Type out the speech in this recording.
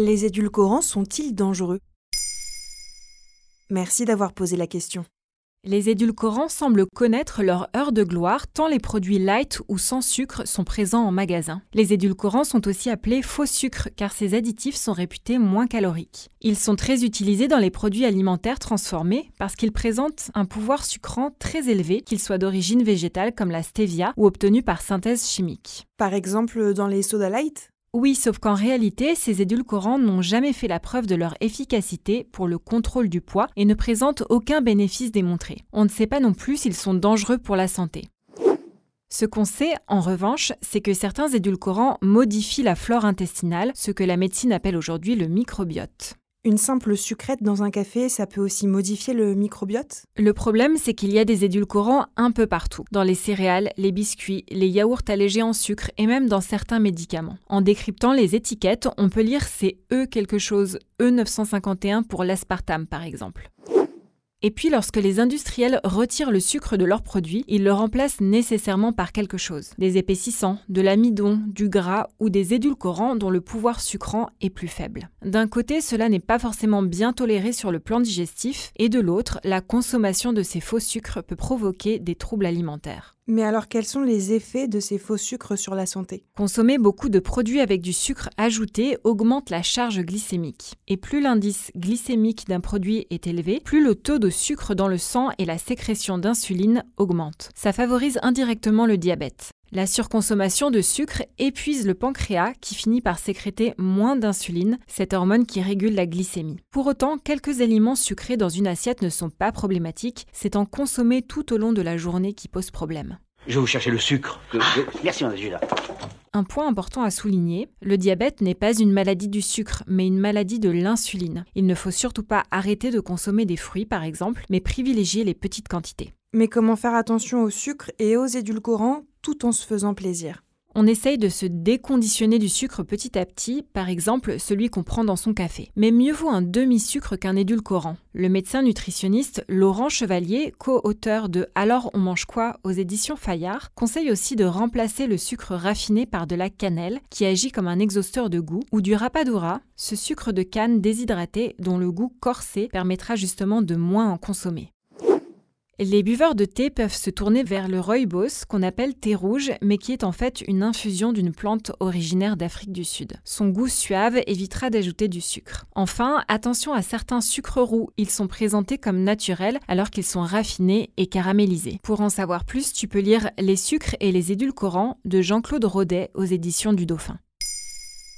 Les édulcorants sont-ils dangereux? Merci d'avoir posé la question. Les édulcorants semblent connaître leur heure de gloire tant les produits light ou sans sucre sont présents en magasin. Les édulcorants sont aussi appelés faux sucres car ces additifs sont réputés moins caloriques. Ils sont très utilisés dans les produits alimentaires transformés parce qu'ils présentent un pouvoir sucrant très élevé, qu'ils soient d'origine végétale comme la stevia ou obtenus par synthèse chimique. Par exemple dans les soda light? Oui, sauf qu'en réalité, ces édulcorants n'ont jamais fait la preuve de leur efficacité pour le contrôle du poids et ne présentent aucun bénéfice démontré. On ne sait pas non plus s'ils sont dangereux pour la santé. Ce qu'on sait, en revanche, c'est que certains édulcorants modifient la flore intestinale, ce que la médecine appelle aujourd'hui le microbiote. Une simple sucrète dans un café, ça peut aussi modifier le microbiote? Le problème, c'est qu'il y a des édulcorants un peu partout, dans les céréales, les biscuits, les yaourts allégés en sucre et même dans certains médicaments. En décryptant les étiquettes, on peut lire c'est E quelque chose, E951 pour l'aspartame par exemple. Et puis lorsque les industriels retirent le sucre de leurs produits, ils le remplacent nécessairement par quelque chose. Des épaississants, de l'amidon, du gras ou des édulcorants dont le pouvoir sucrant est plus faible. D'un côté, cela n'est pas forcément bien toléré sur le plan digestif, et de l'autre, la consommation de ces faux sucres peut provoquer des troubles alimentaires. Mais alors quels sont les effets de ces faux sucres sur la santé? Consommer beaucoup de produits avec du sucre ajouté augmente la charge glycémique. Et plus l'indice glycémique d'un produit est élevé, plus le taux de sucre dans le sang et la sécrétion d'insuline augmentent. Ça favorise indirectement le diabète. La surconsommation de sucre épuise le pancréas qui finit par sécréter moins d'insuline, cette hormone qui régule la glycémie. Pour autant, quelques aliments sucrés dans une assiette ne sont pas problématiques, c'est en consommer tout au long de la journée qui pose problème. Je vais vous chercher le sucre. Merci, Madame Judas. Un point important à souligner, le diabète n'est pas une maladie du sucre, mais une maladie de l'insuline. Il ne faut surtout pas arrêter de consommer des fruits, par exemple, mais privilégier les petites quantités. Mais comment faire attention au sucre et aux édulcorants en se faisant plaisir on essaye de se déconditionner du sucre petit à petit, par exemple celui qu'on prend dans son café. Mais mieux vaut un demi-sucre qu'un édulcorant. Le médecin nutritionniste Laurent Chevalier, co-auteur de Alors on mange quoi aux éditions Fayard, conseille aussi de remplacer le sucre raffiné par de la cannelle, qui agit comme un exhausteur de goût, ou du rapadura, ce sucre de canne déshydraté dont le goût corsé permettra justement de moins en consommer. Les buveurs de thé peuvent se tourner vers le rooibos, qu'on appelle thé rouge, mais qui est en fait une infusion d'une plante originaire d'Afrique du Sud. Son goût suave évitera d'ajouter du sucre. Enfin, attention à certains sucres roux, ils sont présentés comme naturels alors qu'ils sont raffinés et caramélisés. Pour en savoir plus, tu peux lire Les sucres et les édulcorants de Jean-Claude Rodet aux éditions du Dauphin.